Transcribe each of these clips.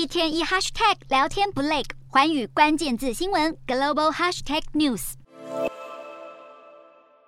一天一 hashtag 聊天不累，环宇关键字新闻 global hashtag news。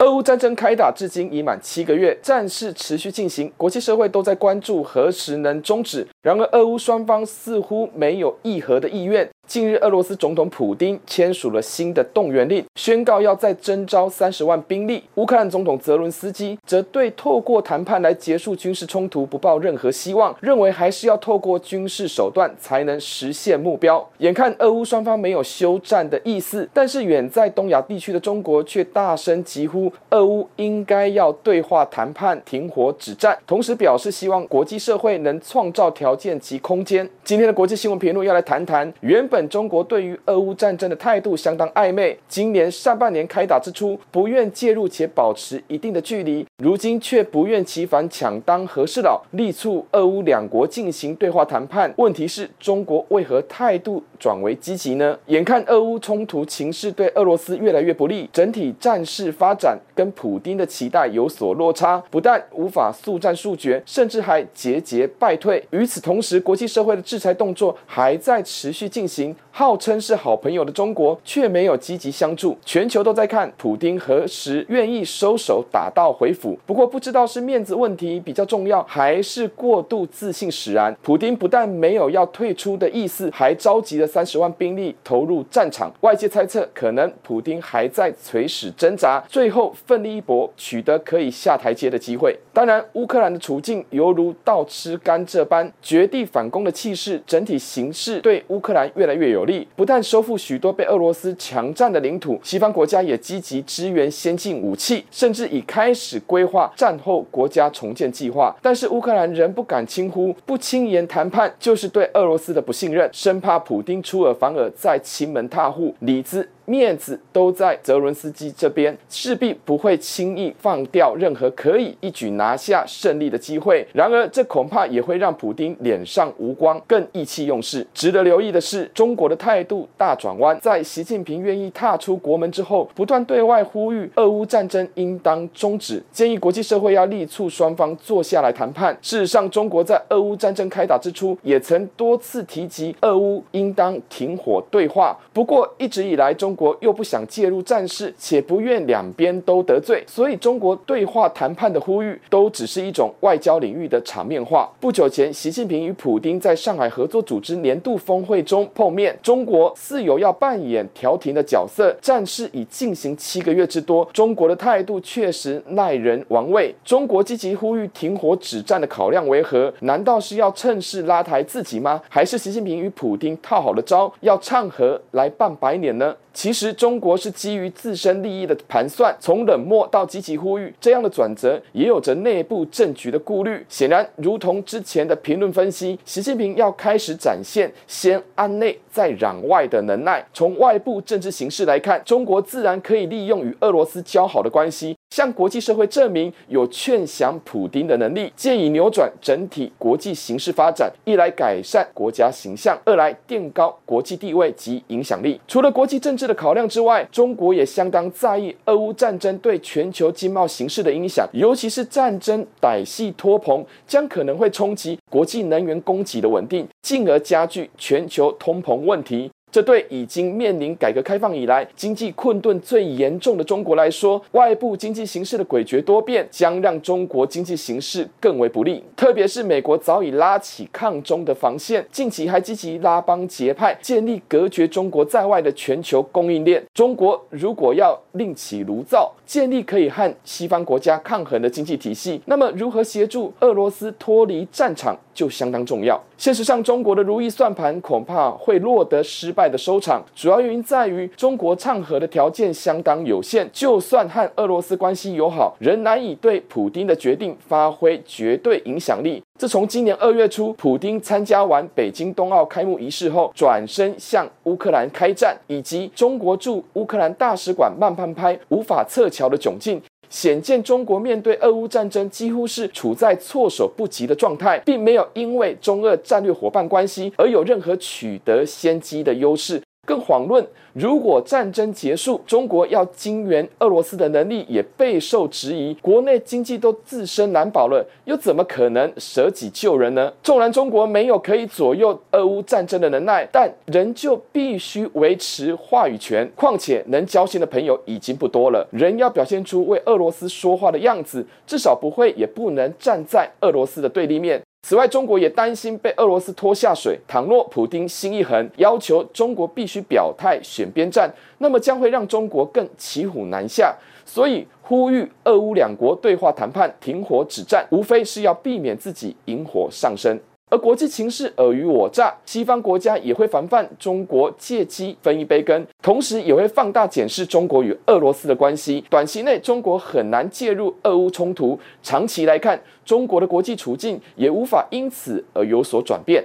俄乌战争开打至今已满七个月，战事持续进行，国际社会都在关注何时能终止。然而，俄乌双方似乎没有议和的意愿。近日，俄罗斯总统普丁签署了新的动员令，宣告要再征召三十万兵力。乌克兰总统泽伦斯基则对透过谈判来结束军事冲突不抱任何希望，认为还是要透过军事手段才能实现目标。眼看俄乌双方没有休战的意思，但是远在东亚地区的中国却大声疾呼，俄乌应该要对话谈判、停火止战，同时表示希望国际社会能创造条件及空间。今天的国际新闻评论要来谈谈原本。本中国对于俄乌战争的态度相当暧昧，今年上半年开打之初不愿介入且保持一定的距离，如今却不厌其烦抢当和事佬，力促俄乌两国进行对话谈判。问题是中国为何态度转为积极呢？眼看俄乌冲突情势对俄罗斯越来越不利，整体战事发展跟普丁的期待有所落差，不但无法速战速决，甚至还节节败退。与此同时，国际社会的制裁动作还在持续进行。号称是好朋友的中国却没有积极相助，全球都在看普丁何时愿意收手，打道回府。不过不知道是面子问题比较重要，还是过度自信使然。普丁不但没有要退出的意思，还召集了三十万兵力投入战场。外界猜测，可能普丁还在垂死挣扎，最后奋力一搏，取得可以下台阶的机会。当然，乌克兰的处境犹如倒吃甘蔗般，绝地反攻的气势，整体形势对乌克兰越来越有利。不但收复许多被俄罗斯强占的领土，西方国家也积极支援先进武器，甚至已开始规划战后国家重建计划。但是乌克兰仍不敢轻忽，不轻言谈判，就是对俄罗斯的不信任，生怕普丁出尔反尔，再欺门踏户，里兹。面子都在泽伦斯基这边，势必不会轻易放掉任何可以一举拿下胜利的机会。然而，这恐怕也会让普丁脸上无光，更意气用事。值得留意的是，中国的态度大转弯，在习近平愿意踏出国门之后，不断对外呼吁俄乌战争应当终止，建议国际社会要力促双方坐下来谈判。事实上，中国在俄乌战争开打之初，也曾多次提及俄乌应当停火对话。不过，一直以来中国又不想介入战事，且不愿两边都得罪，所以中国对话谈判的呼吁都只是一种外交领域的场面话。不久前，习近平与普丁在上海合作组织年度峰会中碰面，中国似有要扮演调停的角色。战事已进行七个月之多，中国的态度确实耐人玩味。中国积极呼吁停火止战的考量为何？难道是要趁势拉抬自己吗？还是习近平与普丁套好了招，要唱和来扮白脸呢？其实中国是基于自身利益的盘算，从冷漠到积极呼吁，这样的转折也有着内部政局的顾虑。显然，如同之前的评论分析，习近平要开始展现先安内再攘外的能耐。从外部政治形势来看，中国自然可以利用与俄罗斯交好的关系。向国际社会证明有劝降普丁的能力，借以扭转整体国际形势发展，一来改善国家形象，二来垫高国际地位及影响力。除了国际政治的考量之外，中国也相当在意俄乌战争对全球经贸形势的影响，尤其是战争歹戏拖棚，将可能会冲击国际能源供给的稳定，进而加剧全球通膨问题。这对已经面临改革开放以来经济困顿最严重的中国来说，外部经济形势的诡谲多变，将让中国经济形势更为不利。特别是美国早已拉起抗中的防线，近期还积极拉帮结派，建立隔绝中国在外的全球供应链。中国如果要另起炉灶，建立可以和西方国家抗衡的经济体系，那么如何协助俄罗斯脱离战场就相当重要。现实上，中国的如意算盘恐怕会落得失败的收场。主要原因在于中国唱和的条件相当有限，就算和俄罗斯关系友好，仍难以对普丁的决定发挥绝对影响力。自从今年二月初，普丁参加完北京冬奥开幕仪式后，转身向乌克兰开战，以及中国驻乌克兰大使馆慢半拍、无法撤侨的窘境。显见中国面对俄乌战争几乎是处在措手不及的状态，并没有因为中俄战略伙伴关系而有任何取得先机的优势，更遑论，如果战争结束，中国要经援俄罗斯的能力也备受质疑，国内经济都自身难保了，又怎么可能舍己救人呢？纵然中国没有可以左右俄乌战争的能耐，但仍旧必须维持话语权。况且能交心的朋友已经不多了，人要表现出为俄罗斯说话的样子，至少不会也不能站在俄罗斯的对立面。此外，中国也担心被俄罗斯拖下水。倘若普京心一横，要求中国必须表态选边站，那么将会让中国更骑虎难下。所以，呼吁俄乌两国对话谈判、停火止战，无非是要避免自己引火上身。而国际情势尔虞我诈，西方国家也会防范中国借机分一杯羹，同时也会放大检视中国与俄罗斯的关系。短期内，中国很难介入俄乌冲突；长期来看，中国的国际处境也无法因此而有所转变。